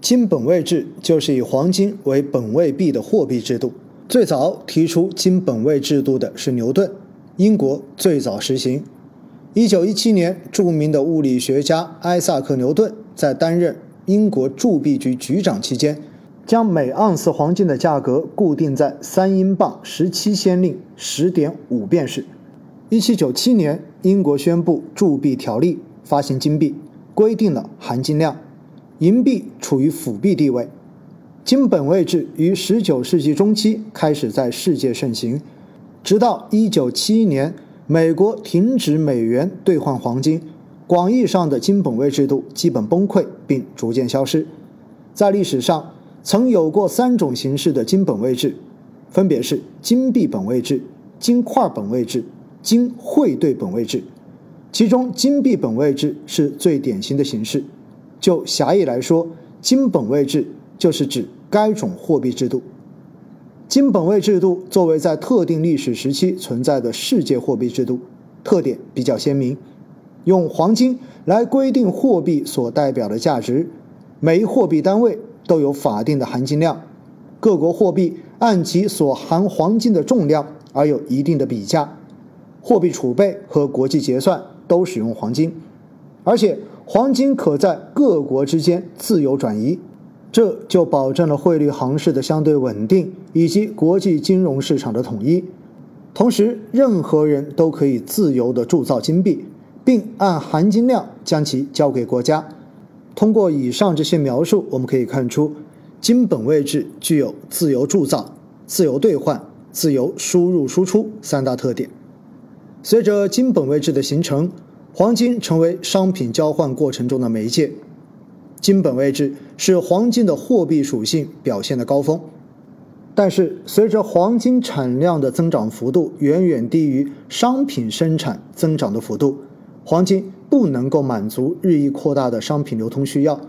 金本位制就是以黄金为本位币的货币制度。最早提出金本位制度的是牛顿，英国最早实行。一九一七年，著名的物理学家埃萨克·牛顿在担任英国铸币局局长期间，将每盎司黄金的价格固定在三英镑十七先令十点五便士。一七九七年，英国宣布铸币条例，发行金币，规定了含金量，银币处于辅币地位。金本位制于十九世纪中期开始在世界盛行，直到一九七一年，美国停止美元兑换黄金，广义上的金本位制度基本崩溃并逐渐消失。在历史上，曾有过三种形式的金本位制，分别是金币本位制、金块本位制、金汇兑本位制。其中，金币本位制是最典型的形式。就狭义来说，金本位制。就是指该种货币制度。金本位制度作为在特定历史时期存在的世界货币制度，特点比较鲜明，用黄金来规定货币所代表的价值，每一货币单位都有法定的含金量，各国货币按其所含黄金的重量而有一定的比价，货币储备和国际结算都使用黄金，而且黄金可在各国之间自由转移。这就保证了汇率行市的相对稳定，以及国际金融市场的统一。同时，任何人都可以自由地铸造金币，并按含金量将其交给国家。通过以上这些描述，我们可以看出，金本位制具有自由铸造、自由兑换、自由输入输出三大特点。随着金本位制的形成，黄金成为商品交换过程中的媒介。金本位制是黄金的货币属性表现的高峰，但是随着黄金产量的增长幅度远远低于商品生产增长的幅度，黄金不能够满足日益扩大的商品流通需要，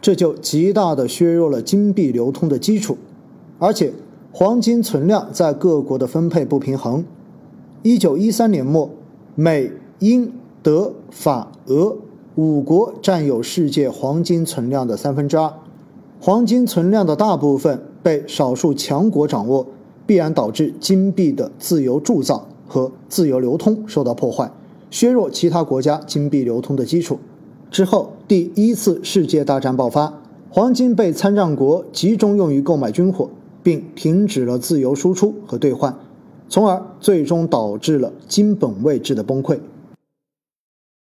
这就极大的削弱了金币流通的基础，而且黄金存量在各国的分配不平衡。一九一三年末，美、英、德、法、俄。五国占有世界黄金存量的三分之二，黄金存量的大部分被少数强国掌握，必然导致金币的自由铸造和自由流通受到破坏，削弱其他国家金币流通的基础。之后，第一次世界大战爆发，黄金被参战国集中用于购买军火，并停止了自由输出和兑换，从而最终导致了金本位制的崩溃。